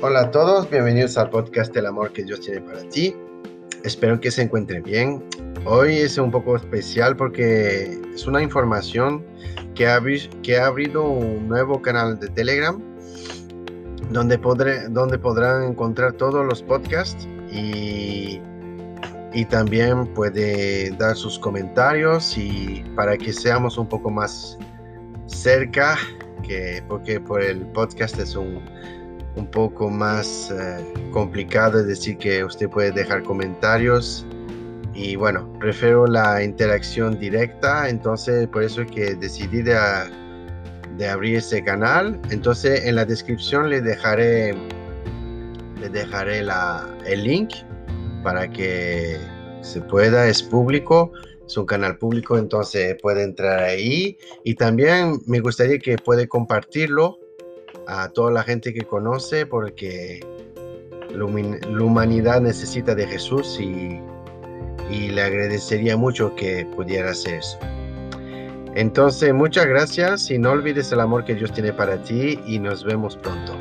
Hola a todos, bienvenidos al podcast El amor que Dios tiene para ti. Espero que se encuentren bien. Hoy es un poco especial porque es una información que ha, que ha un nuevo canal de Telegram donde, podré, donde podrán encontrar todos los podcasts y, y también puede dar sus comentarios y para que seamos un poco más cerca, que, porque por el podcast es un un poco más eh, complicado, es decir, que usted puede dejar comentarios y bueno, prefiero la interacción directa, entonces por eso es que decidí de, de abrir ese canal. Entonces en la descripción le dejaré, le dejaré la, el link para que se pueda, es público, es un canal público, entonces puede entrar ahí y también me gustaría que puede compartirlo a toda la gente que conoce porque la humanidad necesita de Jesús y, y le agradecería mucho que pudiera hacer eso. Entonces, muchas gracias y no olvides el amor que Dios tiene para ti y nos vemos pronto.